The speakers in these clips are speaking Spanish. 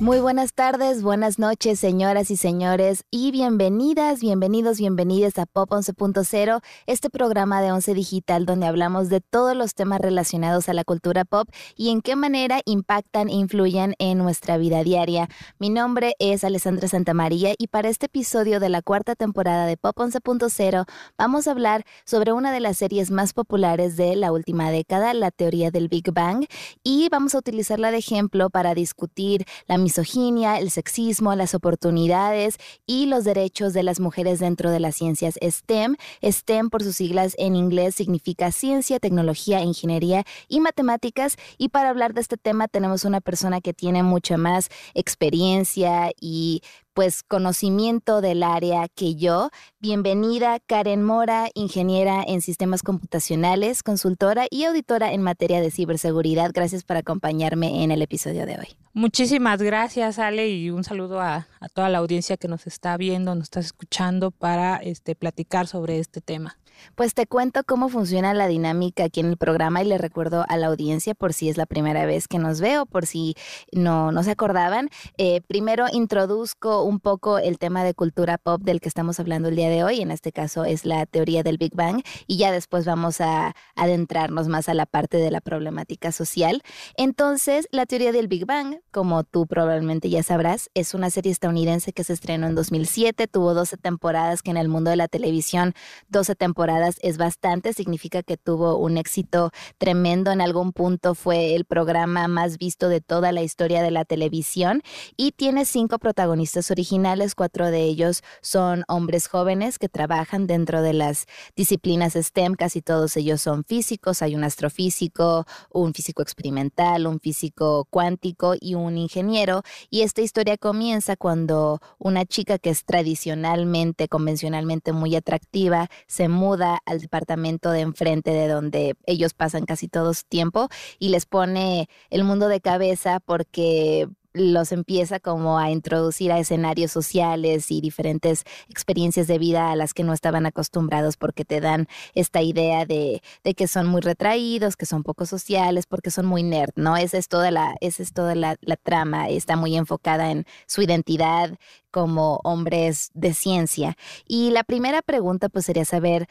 Muy buenas tardes, buenas noches, señoras y señores, y bienvenidas, bienvenidos, bienvenidas a Pop 11.0, este programa de Once Digital donde hablamos de todos los temas relacionados a la cultura pop y en qué manera impactan e influyen en nuestra vida diaria. Mi nombre es Alessandra Santamaría y para este episodio de la cuarta temporada de Pop 11.0 vamos a hablar sobre una de las series más populares de la última década, la teoría del Big Bang, y vamos a utilizarla de ejemplo para discutir la misoginia, el sexismo, las oportunidades y los derechos de las mujeres dentro de las ciencias STEM. STEM por sus siglas en inglés significa ciencia, tecnología, ingeniería y matemáticas. Y para hablar de este tema tenemos una persona que tiene mucha más experiencia y pues conocimiento del área que yo. Bienvenida Karen Mora, ingeniera en sistemas computacionales, consultora y auditora en materia de ciberseguridad. Gracias por acompañarme en el episodio de hoy. Muchísimas gracias, Ale, y un saludo a, toda la audiencia que nos está viendo, nos está escuchando para este, platicar sobre este tema. Pues te cuento cómo funciona la dinámica aquí en el programa y le recuerdo a la audiencia por si es la primera vez que nos veo, por si no, no se acordaban. Eh, primero introduzco un poco el tema de cultura pop del que estamos hablando el día de hoy, en este caso es la teoría del Big Bang, y ya después vamos a adentrarnos más a la parte de la problemática social. Entonces, la teoría del Big Bang, como tú probablemente ya sabrás, es una serie estadounidense que se estrenó en 2007, tuvo 12 temporadas que en el mundo de la televisión, 12 temporadas es bastante, significa que tuvo un éxito tremendo. En algún punto fue el programa más visto de toda la historia de la televisión y tiene cinco protagonistas originales, cuatro de ellos son hombres jóvenes que trabajan dentro de las disciplinas STEM, casi todos ellos son físicos, hay un astrofísico, un físico experimental, un físico cuántico y un ingeniero. Y esta historia comienza cuando una chica que es tradicionalmente, convencionalmente muy atractiva, se muda al departamento de enfrente de donde ellos pasan casi todo su tiempo y les pone el mundo de cabeza porque los empieza como a introducir a escenarios sociales y diferentes experiencias de vida a las que no estaban acostumbrados porque te dan esta idea de, que son muy retraídos, que son poco sociales, porque son muy nerd, ¿no? Esa es toda la, esa es toda la trama, está muy enfocada en su identidad como hombres de ciencia. Y la primera pregunta pues sería saber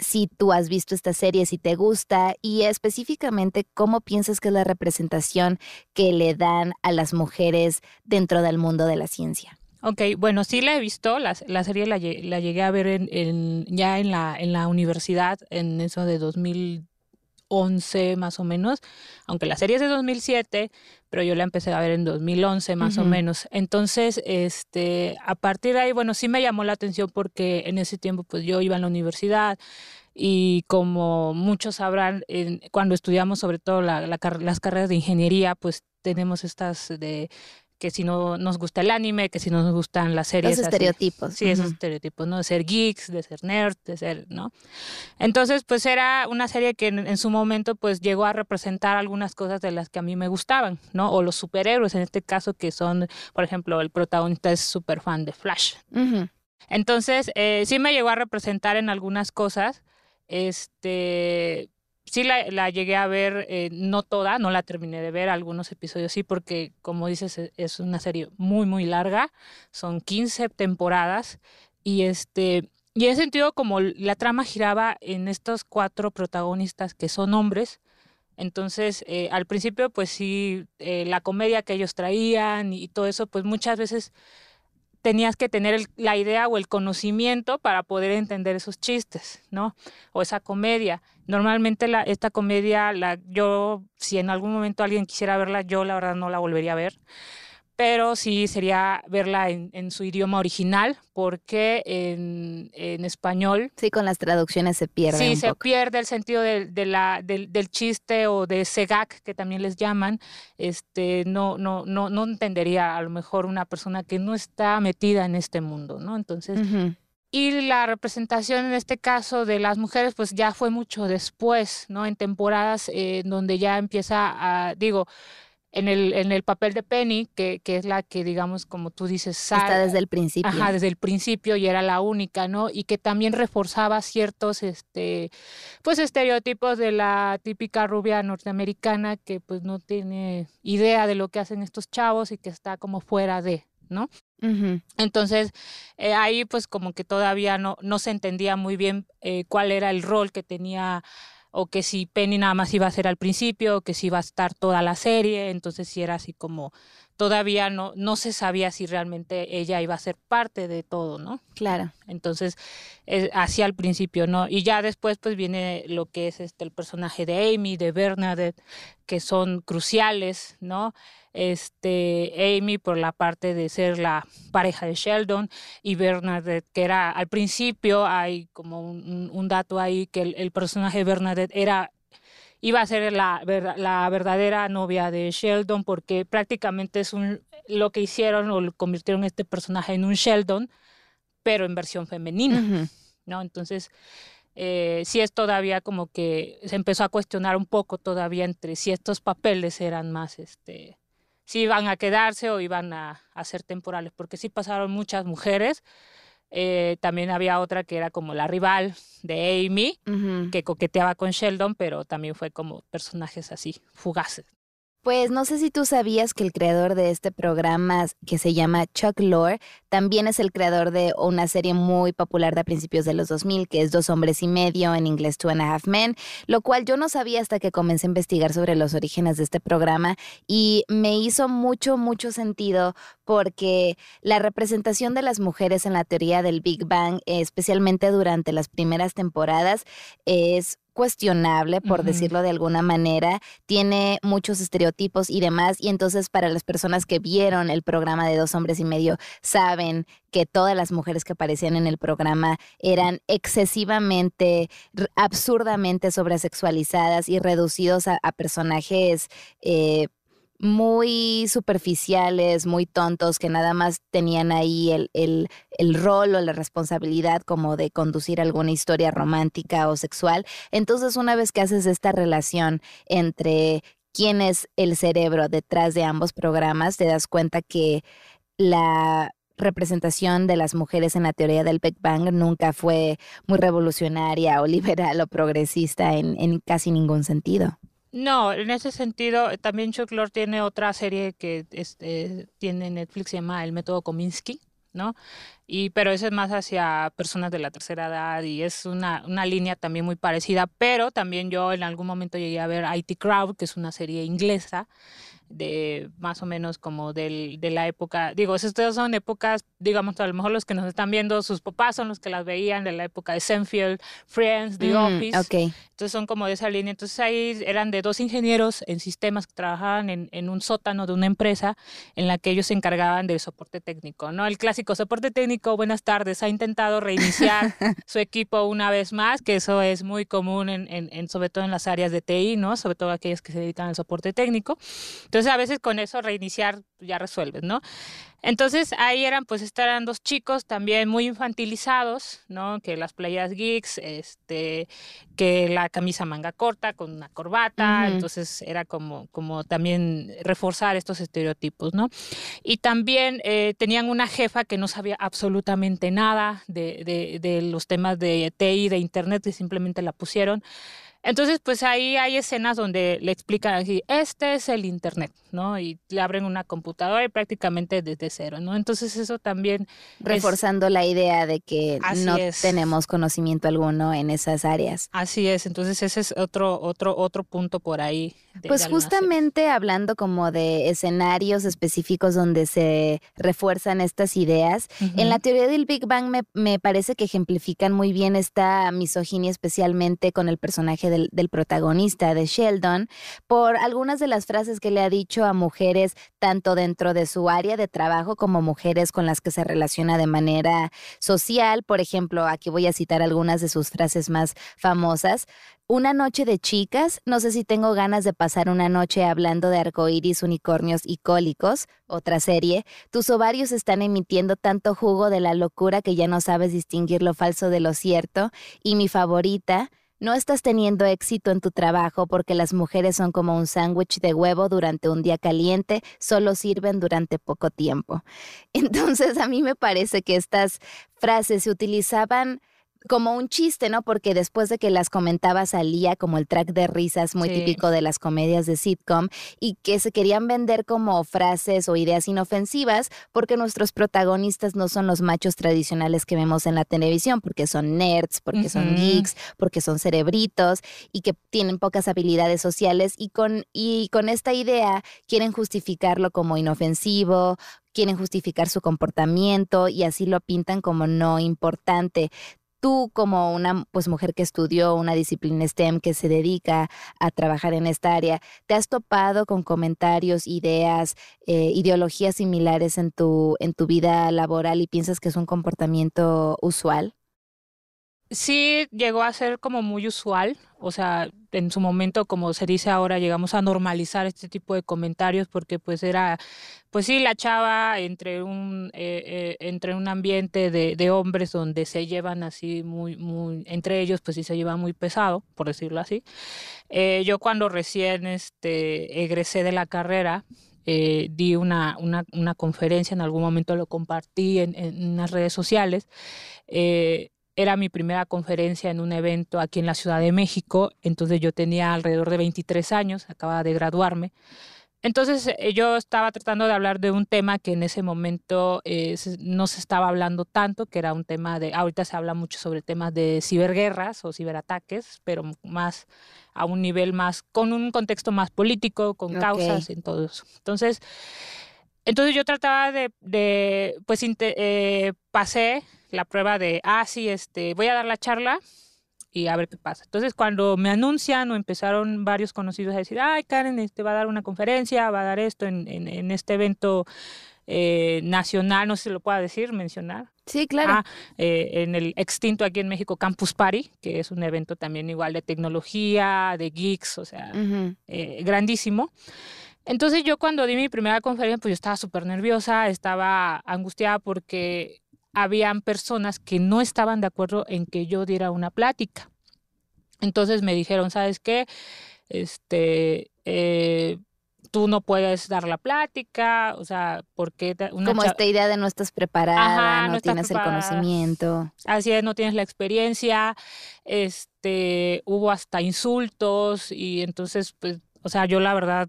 si tú has visto esta serie, si te gusta y específicamente cómo piensas que es la representación que le dan a las mujeres dentro del mundo de la ciencia. Ok, bueno, sí la he visto, la, la serie la, llegué a ver en, ya en la, en la universidad, en eso de 2011 más o menos, aunque la serie es de 2007, pero yo la empecé a ver en 2011 más o menos. Entonces, este, a partir de ahí, bueno, sí me llamó la atención porque en ese tiempo pues yo iba a la universidad y como muchos sabrán, cuando estudiamos sobre todo las carreras de ingeniería, pues tenemos estas de que si no nos gusta el anime, que si no nos gustan las series. Los estereotipos. sí, esos estereotipos, ¿no? De ser geeks, de ser nerd, de ser, ¿no? Entonces, pues era una serie que en, su momento, pues llegó a representar algunas cosas de las que a mí me gustaban, ¿no? O los superhéroes, en este caso, que son, por ejemplo, el protagonista es súper fan de Flash. Entonces, eh, sí me llegó a representar en algunas cosas, este sí la, llegué a ver, eh, no toda, no la terminé de ver, algunos episodios sí, porque como dices, e, es una serie muy, muy larga, son 15 temporadas y este... Y he sentido como la trama giraba en estos cuatro protagonistas que son hombres, entonces, eh, al principio, pues sí, eh, la comedia que ellos traían y todo eso, pues muchas veces tenías que tener la idea o el conocimiento para poder entender esos chistes, ¿no? O esa comedia. Normalmente la, esta comedia, la, yo, si en algún momento alguien quisiera verla, yo la verdad no la volvería a ver pero sí sería verla en, su idioma original, porque en, en, español... Sí, con las traducciones se pierde. Sí, se pierde el sentido de, de la, del, del, chiste o de segak, que también les llaman. Este, no, no, no, no entendería a lo mejor una persona que no está metida en este mundo, ¿no? Entonces... Y la representación en este caso de las mujeres, pues ya fue mucho después, ¿no? En temporadas eh, donde ya empieza a, digo, en el, en el papel de Penny, que, que es la que, digamos, como tú dices, Está desde el principio. Ajá, desde el principio y era la única, ¿no? Y que también reforzaba ciertos, este, pues, estereotipos de la típica rubia norteamericana que, pues, no tiene idea de lo que hacen estos chavos y que está como fuera de, ¿no? Entonces, eh, ahí pues como que todavía no, no se entendía muy bien eh, cuál era el rol que tenía o que si Penny nada más iba a ser al principio, o que si iba a estar toda la serie, entonces si era así como todavía no, no se sabía si realmente ella iba a ser parte de todo, ¿no? Claro. Entonces, eh, así al principio, ¿no? Y ya después pues viene lo que es este el personaje de Amy, de Bernadette, que son cruciales, ¿no? Este, Amy por la parte de ser la pareja de Sheldon y Bernadette, que era al principio, hay como un, dato ahí que el, el personaje de Bernadette era iba a ser la, la verdadera novia de Sheldon porque prácticamente es un, lo que hicieron o convirtieron este personaje en un Sheldon, pero en versión femenina, ¿no? Entonces, eh, sí es todavía como que se empezó a cuestionar un poco todavía entre si estos papeles eran más, este, si iban a quedarse o iban a, a ser temporales, porque sí pasaron muchas mujeres, eh, también había otra que era como la rival de Amy, que coqueteaba con Sheldon, pero también fue como personajes así, fugaces. Pues no sé si tú sabías que el creador de este programa, que se llama Chuck Lorre, también es el creador de una serie muy popular de principios de los 2000, que es Dos Hombres y Medio, en inglés Two and a Half Men, lo cual yo no sabía hasta que comencé a investigar sobre los orígenes de este programa y me hizo mucho, mucho sentido porque la representación de las mujeres en la teoría del Big Bang, especialmente durante las primeras temporadas, es cuestionable, por decirlo de alguna manera, tiene muchos estereotipos y demás, y entonces para las personas que vieron el programa de Dos Hombres y Medio, saben que todas las mujeres que aparecían en el programa eran excesivamente, absurdamente sobresexualizadas y reducidos a, personajes eh, muy superficiales, muy tontos, que nada más tenían ahí el, el, el, rol o la responsabilidad como de conducir alguna historia romántica o sexual. Entonces, una vez que haces esta relación entre quién es el cerebro detrás de ambos programas, te das cuenta que la representación de las mujeres en la teoría del Big Bang nunca fue muy revolucionaria o liberal o progresista en, en casi ningún sentido. No, en ese sentido, también Chuck Lorre tiene otra serie que este, tiene Netflix, se llama El Método Kominsky, ¿no? Y, pero ese es más hacia personas de la tercera edad y es una, una línea también muy parecida, pero también yo en algún momento llegué a ver IT Crowd, que es una serie inglesa, de más o menos como del, de la época, digo, estas son épocas, digamos, a lo mejor los que nos están viendo, sus papás son los que las veían de la época de Senfield, Friends, The mm, Office. Okay. Entonces son como de esa línea. Entonces ahí eran de dos ingenieros en sistemas que trabajaban en, en un sótano de una empresa en la que ellos se encargaban del soporte técnico, ¿no? El clásico soporte técnico, buenas tardes, ha intentado reiniciar su equipo una vez más, que eso es muy común en, en, sobre todo en las áreas de TI, ¿no? Sobre todo aquellas que se dedican al soporte técnico. Entonces entonces a veces con eso reiniciar ya resuelves, ¿no? Entonces ahí eran, pues estarán dos chicos también muy infantilizados, ¿no? Que las playas geeks, este, que la camisa manga corta con una corbata, entonces era como, como también reforzar estos estereotipos, ¿no? Y también eh, tenían una jefa que no sabía absolutamente nada de, de, de los temas de TI, de Internet, y simplemente la pusieron entonces, pues ahí hay escenas donde le explican así, este es el Internet, ¿no? Y le abren una computadora y prácticamente desde cero, ¿no? Entonces eso también... Reforzando la idea de que no tenemos conocimiento alguno en esas áreas. Así es, entonces ese es otro, otro, otro punto por ahí. Pues justamente hablando como de escenarios específicos donde se refuerzan estas ideas, en la teoría del Big Bang me, me parece que ejemplifican muy bien esta misoginia especialmente con el personaje del, protagonista, de Sheldon, por algunas de las frases que le ha dicho a mujeres, tanto dentro de su área de trabajo como mujeres con las que se relaciona de manera social. Por ejemplo, aquí voy a citar algunas de sus frases más famosas. Una noche de chicas, no sé si tengo ganas de pasar una noche hablando de arcoíris, unicornios y cólicos, otra serie. Tus ovarios están emitiendo tanto jugo de la locura que ya no sabes distinguir lo falso de lo cierto. Y mi favorita, no estás teniendo éxito en tu trabajo porque las mujeres son como un sándwich de huevo durante un día caliente, solo sirven durante poco tiempo. Entonces a mí me parece que estas frases se utilizaban como un chiste, ¿no? Porque después de que las comentaba salía como el track de risas muy típico de las comedias de sitcom y que se querían vender como frases o ideas inofensivas porque nuestros protagonistas no son los machos tradicionales que vemos en la televisión, porque son nerds, porque son geeks, porque son cerebritos y que tienen pocas habilidades sociales y con, y con esta idea quieren justificarlo como inofensivo, quieren justificar su comportamiento y así lo pintan como no importante tú como una pues, mujer que estudió una disciplina STEM que se dedica a trabajar en esta área, ¿te has topado con comentarios, ideas, eh, ideologías similares en tu, en tu vida laboral y piensas que es un comportamiento usual? Sí, llegó a ser como muy usual, o sea, en su momento, como se dice ahora, llegamos a normalizar este tipo de comentarios porque pues era, pues sí, la chava entre un, eh, eh, entre un ambiente de, hombres donde se llevan así muy, muy, entre ellos pues sí se lleva muy pesado, por decirlo así. Eh, yo cuando recién este, egresé de la carrera, di una, una, una, conferencia, en algún momento lo compartí en, en las redes sociales. Eh, era mi primera conferencia en un evento aquí en la Ciudad de México, entonces yo tenía alrededor de 23 años, acababa de graduarme. Entonces eh, yo estaba tratando de hablar de un tema que en ese momento eh, no se estaba hablando tanto, que era un tema de, ahorita se habla mucho sobre temas de ciberguerras o ciberataques, pero más a un nivel más, con un contexto más político, con causas en todo eso. Entonces, entonces yo trataba de, de pues eh, pasé la prueba de, ah, sí, este, voy a dar la charla y a ver qué pasa. Entonces, cuando me anuncian o empezaron varios conocidos a decir, ay, Karen, este, va a dar una conferencia, va a dar esto en, en, este evento eh, nacional, no sé si lo pueda decir, mencionar. Sí, claro. Ah, eh, en el extinto aquí en México Campus Party, que es un evento también igual de tecnología, de geeks, o sea, eh, grandísimo. Entonces yo cuando di mi primera conferencia, pues yo estaba súper nerviosa, estaba angustiada porque habían personas que no estaban de acuerdo en que yo diera una plática. Entonces me dijeron, ¿sabes qué? Este, eh, tú no puedes dar la plática, o sea, porque... Como esta idea de no estás preparada, no, tienes el conocimiento. Así es, no tienes la experiencia, este, hubo hasta insultos y entonces, pues, o sea, yo la verdad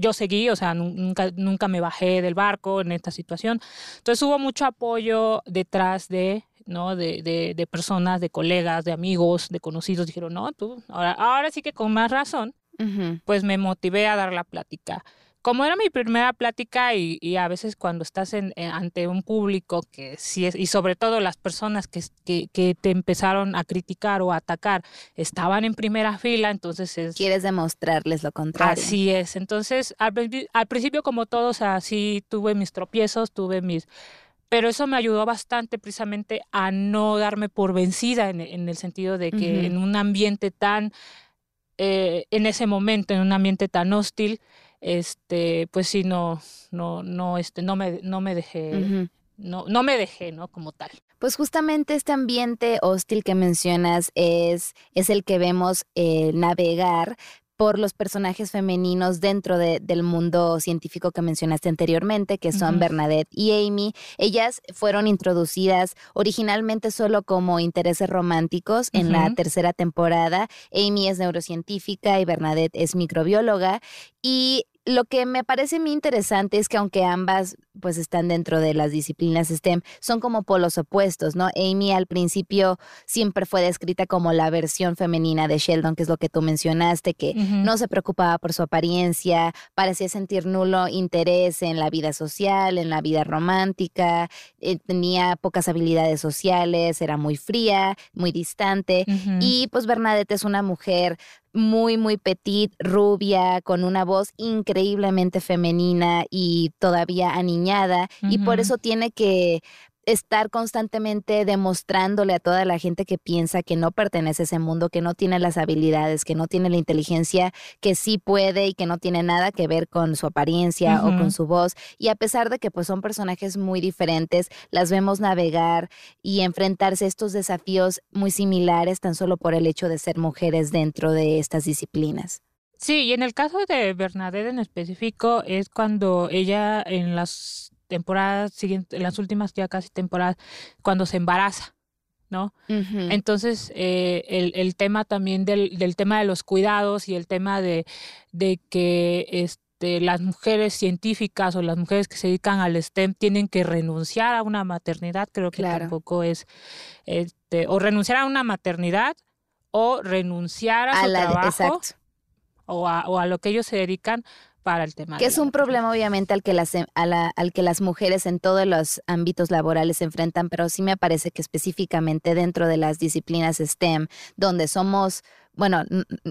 yo seguí, o sea, nunca, nunca me bajé del barco en esta situación. Entonces hubo mucho apoyo detrás de, ¿no? De, de, de personas, de colegas, de amigos, de conocidos. Dijeron, no, tú, ahora, ahora sí que con más razón, pues me motivé a dar la plática como era mi primera plática y, a veces cuando estás en, ante un público que sí es, y sobre todo las personas que, que, te empezaron a criticar o a atacar estaban en primera fila, entonces es... Quieres demostrarles lo contrario. Así es, entonces al, principio como todos, así tuve mis tropiezos, tuve mis... Pero eso me ayudó bastante precisamente a no darme por vencida en, el sentido de que en un ambiente tan, eh, en ese momento, en un ambiente tan hostil, este, pues sí, no, no, no, este, no me, no me dejé, no, no me dejé, ¿no? Como tal. Pues justamente este ambiente hostil que mencionas es, es el que vemos eh, navegar por los personajes femeninos dentro del mundo científico que mencionaste anteriormente, que son Bernadette y Amy. Ellas fueron introducidas originalmente solo como intereses románticos en la tercera temporada. Amy es neurocientífica y Bernadette es microbióloga y lo que me parece muy interesante es que aunque ambas pues están dentro de las disciplinas STEM, son como polos opuestos, ¿no? Amy al principio siempre fue descrita como la versión femenina de Sheldon, que es lo que tú mencionaste, que no se preocupaba por su apariencia, parecía sentir nulo interés en la vida social, en la vida romántica, eh, tenía pocas habilidades sociales, era muy fría, muy distante, y pues Bernadette es una mujer muy, muy petit, rubia, con una voz increíblemente femenina y todavía aniñada, y por eso tiene que estar constantemente demostrándole a toda la gente que piensa que no pertenece a ese mundo, que no tiene las habilidades, que no tiene la inteligencia, que sí puede y que no tiene nada que ver con su apariencia o con su voz. Y a pesar de que pues son personajes muy diferentes, las vemos navegar y enfrentarse a estos desafíos muy similares tan solo por el hecho de ser mujeres dentro de estas disciplinas. Sí, y en el caso de Bernadette en específico es cuando ella en las temporadas siguientes, en las últimas ya casi temporadas, cuando se embaraza, ¿no? Entonces, eh, el, el, tema también del, del, tema de los cuidados y el tema de, de que este, las mujeres científicas o las mujeres que se dedican al STEM tienen que renunciar a una maternidad, creo que tampoco es, este, o renunciar a una maternidad o renunciar a, su trabajo o a, o a lo que ellos se dedican para el tema. Que es un problema obviamente al que, las, em, al que las mujeres en todos los ámbitos laborales se enfrentan, pero sí me parece que específicamente dentro de las disciplinas STEM, donde somos bueno,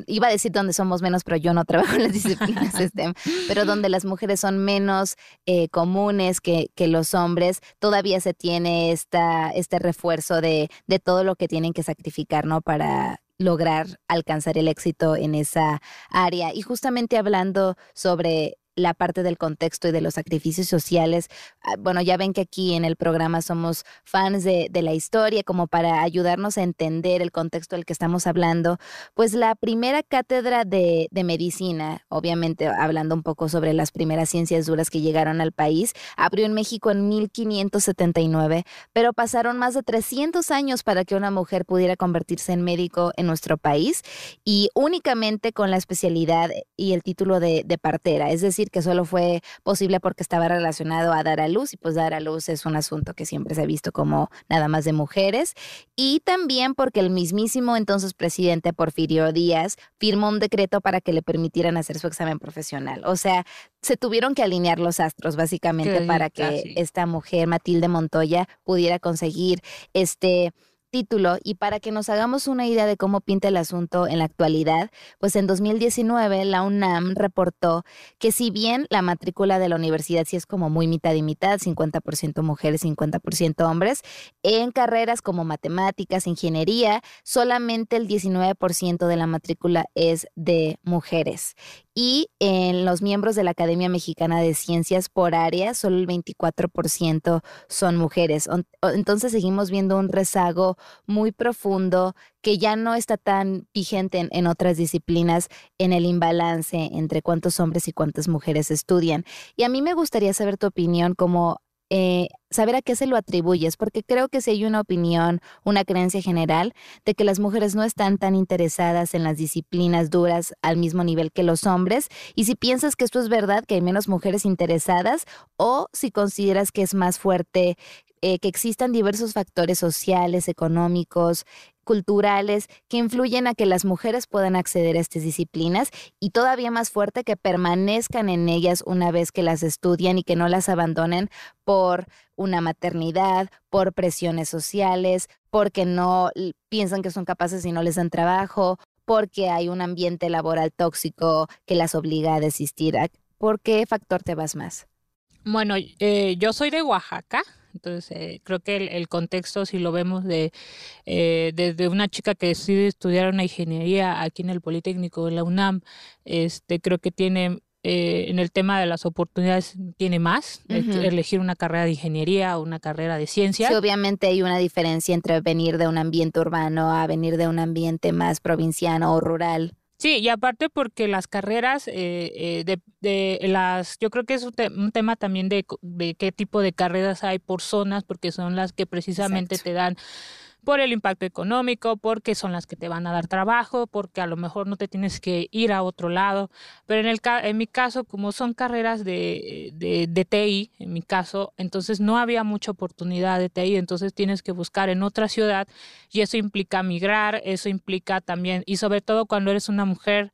iba a decir donde somos menos, pero yo no trabajo en las disciplinas STEM, pero donde las mujeres son menos eh, comunes que, que, los hombres, todavía se tiene esta, este refuerzo de, de todo lo que tienen que sacrificar, ¿no? Para lograr alcanzar el éxito en esa área. Y justamente hablando sobre la parte del contexto y de los sacrificios sociales. Ah, bueno, ya ven que aquí en el programa somos fans de, la historia, como para ayudarnos a entender el contexto del que estamos hablando. Pues la primera cátedra de, de medicina, obviamente hablando un poco sobre las primeras ciencias duras que llegaron al país, abrió en México en 1579, pero pasaron más de 300 años para que una mujer pudiera convertirse en médico en nuestro país y únicamente con la especialidad y el título de, de partera, es decir, que solo fue posible porque estaba relacionado a dar a luz y pues dar a luz es un asunto que siempre se ha visto como nada más de mujeres y también porque el mismísimo entonces presidente Porfirio Díaz firmó un decreto para que le permitieran hacer su examen profesional. O sea, se tuvieron que alinear los astros básicamente para que esta mujer Matilde Montoya pudiera conseguir este título y para que nos hagamos una idea de cómo pinta el asunto en la actualidad, pues en 2019 la UNAM reportó que si bien la matrícula de la universidad sí es como muy mitad y mitad, 50% mujeres, 50% hombres, en carreras como matemáticas, ingeniería, solamente el 19% de la matrícula es de mujeres y en los miembros de la Academia Mexicana de Ciencias por área, solo el 24% son mujeres. Entonces seguimos viendo un rezago muy profundo que ya no está tan vigente en, otras disciplinas en el imbalance entre cuántos hombres y cuántas mujeres estudian. Y a mí me gustaría saber tu opinión como eh, saber a qué se lo atribuyes, porque creo que si hay una opinión, una creencia general de que las mujeres no están tan interesadas en las disciplinas duras al mismo nivel que los hombres, y si piensas que esto es verdad, que hay menos mujeres interesadas, o si consideras que es más fuerte eh, que existan diversos factores sociales, económicos, culturales que influyen a que las mujeres puedan acceder a estas disciplinas y todavía más fuerte que permanezcan en ellas una vez que las estudian y que no las abandonen por una maternidad, por presiones sociales, porque no piensan que son capaces y no les dan trabajo, porque hay un ambiente laboral tóxico que las obliga a desistir. ¿Por qué factor te vas más? Bueno, eh, yo soy de Oaxaca, entonces, eh, creo que el, contexto, si lo vemos de eh, desde una chica que decide estudiar una ingeniería aquí en el Politécnico de la UNAM, este, creo que tiene eh, en el tema de las oportunidades tiene más, elegir una carrera de ingeniería o una carrera de ciencia. Sí, obviamente hay una diferencia entre venir de un ambiente urbano a venir de un ambiente más provinciano o rural. Sí, y aparte porque las carreras eh, eh, de, de, las, yo creo que es un, tema también de, de, qué tipo de carreras hay por zonas, porque son las que precisamente te dan por el impacto económico, porque son las que te van a dar trabajo, porque a lo mejor no te tienes que ir a otro lado. Pero en, el, en mi caso, como son carreras de, de, de TI, en mi caso, entonces no había mucha oportunidad de TI, entonces tienes que buscar en otra ciudad y eso implica migrar, eso implica también, y sobre todo cuando eres una mujer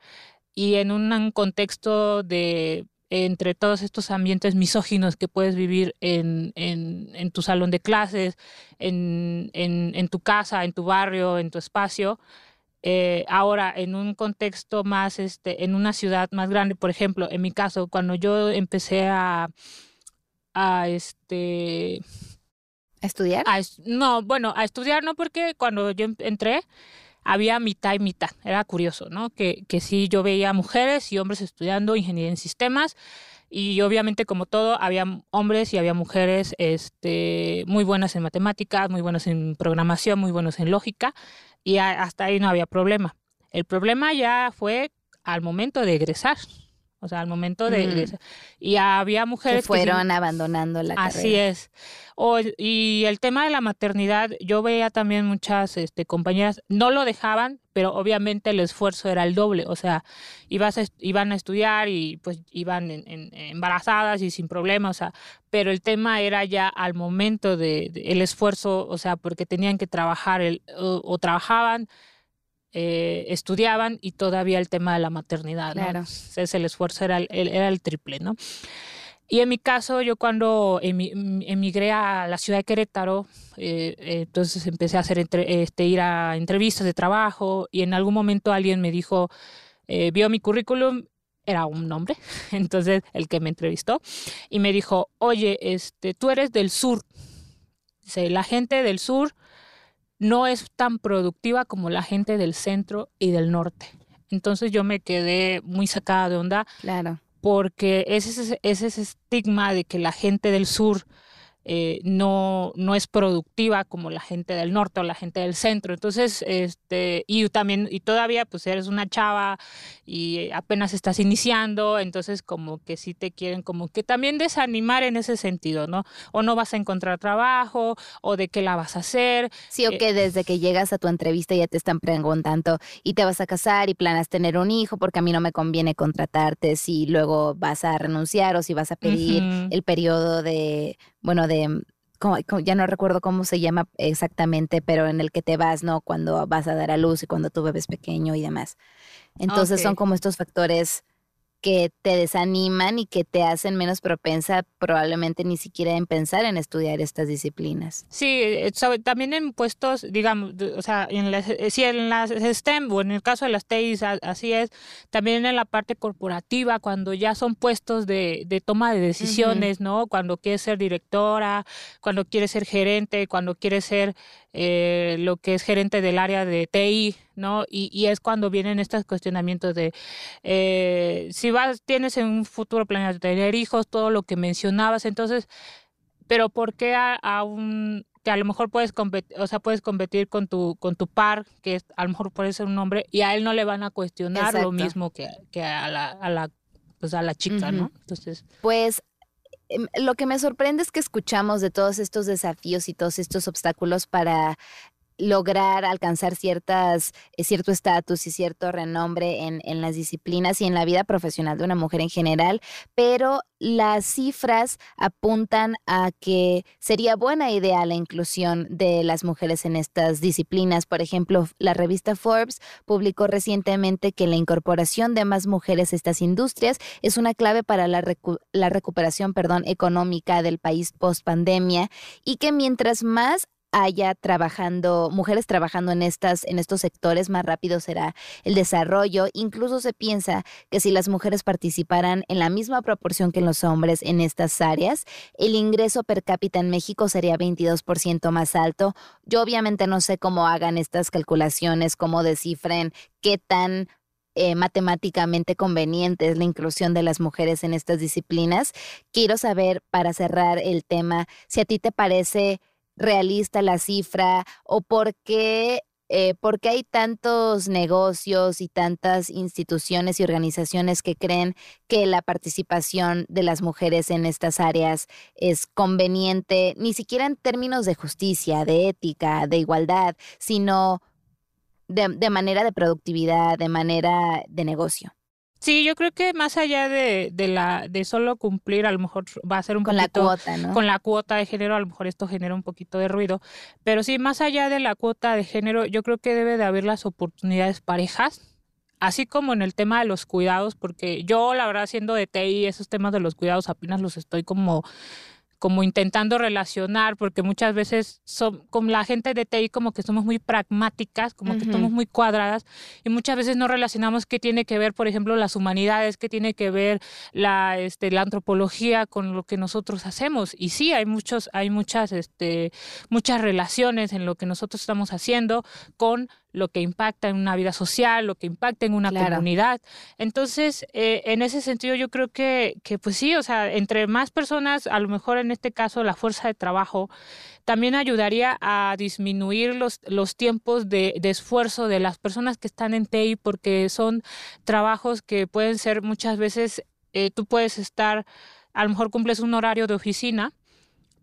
y en un contexto de entre todos estos ambientes misóginos que puedes vivir en, en, tu salón de clases, en, en, tu casa, en tu barrio, en tu espacio. Eh, ahora, en un contexto más, este, en una ciudad más grande, por ejemplo, en mi caso, cuando yo empecé a, a este, estudiar? no, bueno, a estudiar no porque cuando yo entré había mitad y mitad. Era curioso, ¿no? Que, que sí yo veía mujeres y hombres estudiando ingeniería en sistemas y obviamente como todo había hombres y había mujeres este, muy buenas en matemáticas, muy buenas en programación, muy buenos en lógica y hasta ahí no había problema. El problema ya fue al momento de egresar. O sea, al momento de... y había mujeres que fueron abandonando la carrera. Así es. O, y el tema de la maternidad, yo veía también muchas este, compañeras, no lo dejaban, pero obviamente el esfuerzo era el doble. O sea, ibas iban a estudiar y pues iban embarazadas y sin problemas. O sea, pero el tema era ya al momento de, el esfuerzo, o sea, porque tenían que trabajar el, o trabajaban eh, estudiaban y todavía el tema de la maternidad, ¿no? el esfuerzo era el, era el triple, ¿no? Y en mi caso, yo cuando emigré a la ciudad de Querétaro, eh, entonces empecé a hacer este, ir a entrevistas de trabajo y en algún momento alguien me dijo, eh, vio mi currículum, era un hombre, entonces el que me entrevistó, y me dijo, oye, este, tú eres del sur. Dice, la gente del sur no es tan productiva como la gente del centro y del norte. Entonces yo me quedé muy sacada de onda. Claro. Porque ese, ese, ese estigma de que la gente del sur eh, no, no es productiva como la gente del norte o la gente del centro. Entonces, este, y también, y todavía pues eres una chava y apenas estás iniciando, entonces como que sí te quieren como que también desanimar en ese sentido, ¿no? O no vas a encontrar trabajo, o de qué la vas a hacer. Sí, o eh, que desde que llegas a tu entrevista ya te están preguntando y te vas a casar y planas tener un hijo porque a mí no me conviene contratarte si luego vas a renunciar o si vas a pedir el periodo de bueno, de, ya no recuerdo cómo se llama exactamente, pero en el que te vas, ¿no? Cuando vas a dar a luz y cuando tu bebé es pequeño y demás. Entonces son como estos factores que te desaniman y que te hacen menos propensa probablemente ni siquiera en pensar en estudiar estas disciplinas. Sí, eh, también en puestos, digamos, o sea, en las, eh, si en las STEM o en el caso de las TEIs, así es, también en la parte corporativa, cuando ya son puestos de, de toma de decisiones, ¿no? Cuando quieres ser directora, cuando quieres ser gerente, cuando quieres ser eh, lo que es gerente del área de TI, ¿no? Y, y es cuando vienen estos cuestionamientos de eh, si vas, tienes en un futuro planeado tener hijos, todo lo que mencionabas, entonces, pero ¿por qué a, un que a lo mejor puedes competir, o sea, puedes competir con tu, con tu par, que a lo mejor puede ser un hombre, y a él no le van a cuestionar lo mismo que, que a la, a la pues a la chica, ¿no? Entonces. Pues lo que me sorprende es que escuchamos de todos estos desafíos y todos estos obstáculos para lograr alcanzar ciertas, eh, cierto estatus y cierto renombre en, en, las disciplinas y en la vida profesional de una mujer en general, pero las cifras apuntan a que sería buena idea la inclusión de las mujeres en estas disciplinas. Por ejemplo, la revista Forbes publicó recientemente que la incorporación de más mujeres a estas industrias es una clave para la, la recuperación perdón, económica del país post pandemia y que mientras más haya trabajando, mujeres trabajando en estas, en estos sectores, más rápido será el desarrollo. Incluso se piensa que si las mujeres participaran en la misma proporción que los hombres en estas áreas, el ingreso per cápita en México sería 22% más alto. Yo obviamente no sé cómo hagan estas calculaciones, cómo descifren qué tan eh, matemáticamente conveniente es la inclusión de las mujeres en estas disciplinas. Quiero saber, para cerrar el tema, si a ti te parece realista la cifra o por qué, eh, hay tantos negocios y tantas instituciones y organizaciones que creen que la participación de las mujeres en estas áreas es conveniente, ni siquiera en términos de justicia, de ética, de igualdad, sino de manera de productividad, de manera de negocio. Sí, yo creo que más allá de, de, la de solo cumplir, a lo mejor va a ser un con poquito... La cuota, ¿no? Con la cuota de género, a lo mejor esto genera un poquito de ruido. Pero sí, más allá de la cuota de género, yo creo que debe de haber las oportunidades parejas, así como en el tema de los cuidados, porque yo, la verdad, siendo de TI, esos temas de los cuidados apenas los estoy como como intentando relacionar, porque muchas veces son, con la gente de TI como que somos muy pragmáticas, como que somos muy cuadradas y muchas veces no relacionamos qué tiene que ver, por ejemplo, las humanidades, qué tiene que ver la, este, la antropología con lo que nosotros hacemos. Y sí, hay muchos, hay muchas, este, muchas relaciones en lo que nosotros estamos haciendo con lo que impacta en una vida social, lo que impacta en una comunidad. Entonces, eh, en ese sentido, yo creo que, que, pues sí, o sea, entre más personas, a lo mejor en este caso la fuerza de trabajo, también ayudaría a disminuir los, los tiempos de, de esfuerzo de las personas que están en TI, porque son trabajos que pueden ser muchas veces, eh, tú puedes estar, a lo mejor cumples un horario de oficina,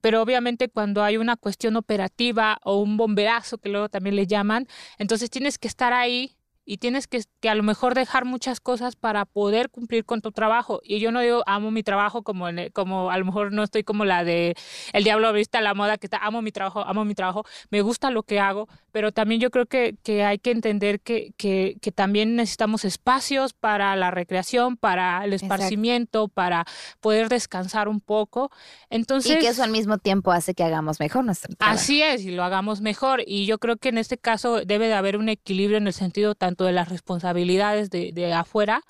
pero obviamente cuando hay una cuestión operativa o un bomberazo, que luego también le llaman, entonces tienes que estar ahí y tienes que, que, a lo mejor dejar muchas cosas para poder cumplir con tu trabajo. Y yo no digo amo mi trabajo como, como a lo mejor no estoy como la de el diablo vista la moda que está amo mi trabajo, amo mi trabajo, me gusta lo que hago, pero también yo creo que, que hay que entender que, que, que, también necesitamos espacios para la recreación, para el esparcimiento, para poder descansar un poco. Entonces, y que eso al mismo tiempo hace que hagamos mejor nuestro trabajo. Así es, y lo hagamos mejor. Y yo creo que en este caso debe de haber un equilibrio en el sentido tan tanto de las responsabilidades de, de, afuera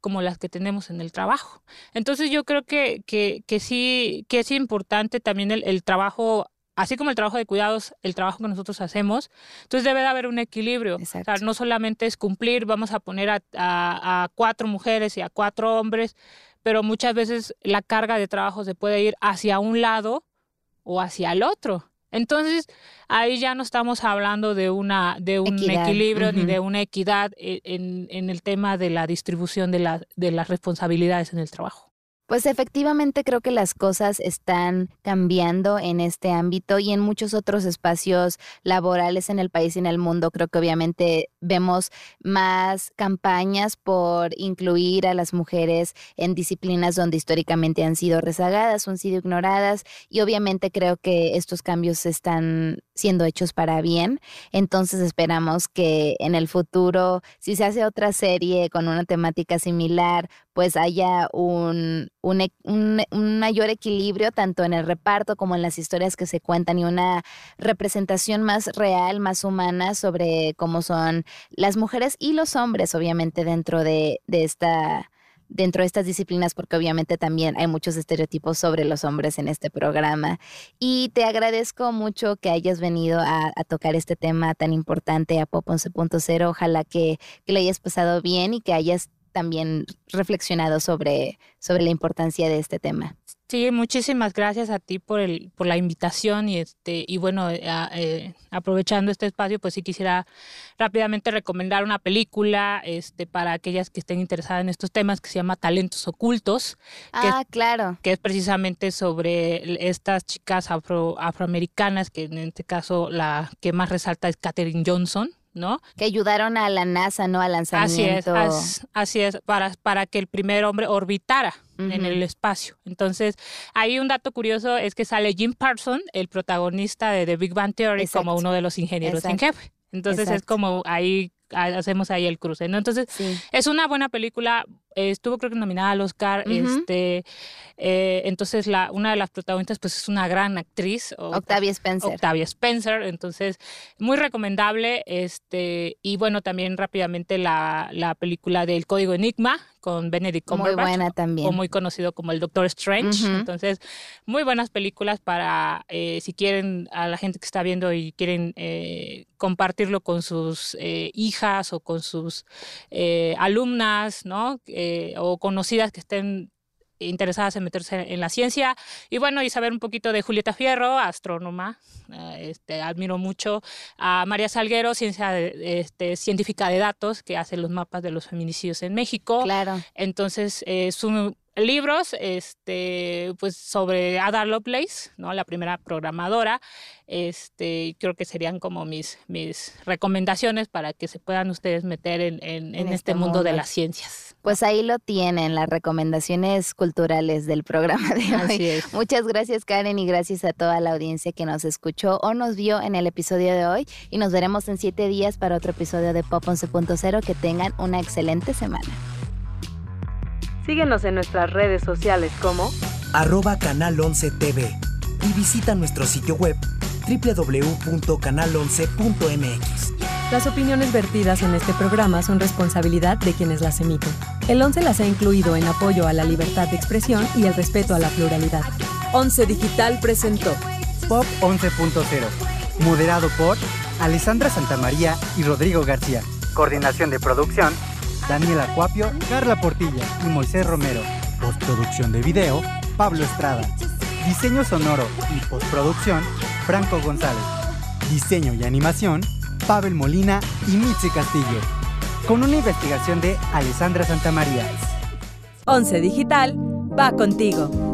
como las que tenemos en el trabajo. Entonces yo creo que, que, que sí, que es importante también el, el trabajo así como el trabajo de cuidados, el trabajo que nosotros hacemos. Entonces debe de haber un equilibrio. O sea, no solamente es cumplir, vamos a poner a, a, a, cuatro mujeres y a cuatro hombres, pero muchas veces la carga de trabajo se puede ir hacia un lado o hacia el otro. Entonces, ahí ya no estamos hablando de una de un equidad. equilibrio uh -huh. ni de una equidad en, en, el tema de la distribución de, la, de las responsabilidades en el trabajo. Pues efectivamente creo que las cosas están cambiando en este ámbito y en muchos otros espacios laborales en el país y en el mundo. Creo que obviamente vemos más campañas por incluir a las mujeres en disciplinas donde históricamente han sido rezagadas han sido ignoradas y obviamente creo que estos cambios están siendo hechos para bien. Entonces esperamos que en el futuro, si se hace otra serie con una temática similar, pues haya un, un, un, mayor equilibrio tanto en el reparto como en las historias que se cuentan y una representación más real, más humana sobre cómo son las mujeres y los hombres, obviamente, dentro de, esta dentro de estas disciplinas, porque obviamente también hay muchos estereotipos sobre los hombres en este programa. Y te agradezco mucho que hayas venido a, a tocar este tema tan importante a Pop 11.0. Ojalá que, que lo hayas pasado bien y que hayas también reflexionado sobre, sobre la importancia de este tema. Sí, muchísimas gracias a ti por el por la invitación y este y bueno eh, eh, aprovechando este espacio pues sí quisiera rápidamente recomendar una película este para aquellas que estén interesadas en estos temas que se llama Talentos ocultos ah claro que es precisamente sobre estas chicas afro afroamericanas que en este caso la que más resalta es Katherine Johnson ¿no? Que ayudaron a la NASA, ¿no? Al lanzamiento. Así es, así es para, para que el primer hombre orbitara uh -huh. en el espacio. Entonces, ahí un dato curioso es que sale Jim Parsons, el protagonista de The Big Bang Theory, Exacto. como uno de los ingenieros Exacto. en jefe. Entonces Exacto. es como ahí hacemos ahí el cruce, ¿no? Entonces, sí. es una buena película, eh, estuvo creo que nominada al Oscar, uh -huh. este, eh, entonces la, una de las protagonistas pues es una gran actriz. Octavia Spencer. Octavia Spencer, entonces muy recomendable, este, y bueno, también rápidamente la, la película del Código Enigma con Benedict Cumberbatch. Muy buena también. O muy conocido como el Doctor Strange, uh -huh. entonces muy buenas películas para, eh, si quieren, a la gente que está viendo y quieren compartirlo con sus hijas o con sus alumnas, ¿no? Eh, o conocidas que estén interesadas en meterse en la ciencia. Y bueno y saber un poquito de Julieta Fierro astrónoma eh, este admiro mucho a María Salguero ciencia de, este científica de datos que hace los mapas de los feminicidios en México. Claro. Entonces eh, su libros este pues sobre Ada Lovelace no la primera programadora este creo que serían como mis mis recomendaciones para que se puedan ustedes meter en, en, en, en este, este mundo, mundo. de las ciencias pues ahí lo tienen las recomendaciones culturales del programa de hoy Así es. muchas gracias Karen y gracias a toda la audiencia que nos escuchó o nos vio en el episodio de hoy y nos veremos en siete días para otro episodio de Pop 11.0 que tengan una excelente semana Síguenos en nuestras redes sociales como arroba canal 11 TV y visita nuestro sitio web www.canal11.mx. Las opiniones vertidas en este programa son responsabilidad de quienes las emiten. El 11 las ha incluido en apoyo a la libertad de expresión y el respeto a la pluralidad. 11 Digital presentó Pop 11.0, moderado por Alessandra Santamaría y Rodrigo García. Coordinación de producción, Daniela Acuapio, Carla Portilla y Moisés Romero. Postproducción de video, Pablo Estrada. Diseño sonoro y postproducción, Franco González. Diseño y animación, Pavel Molina y Mitzi Castillo. Con una investigación de Alessandra Santamaría. 11 Digital va contigo.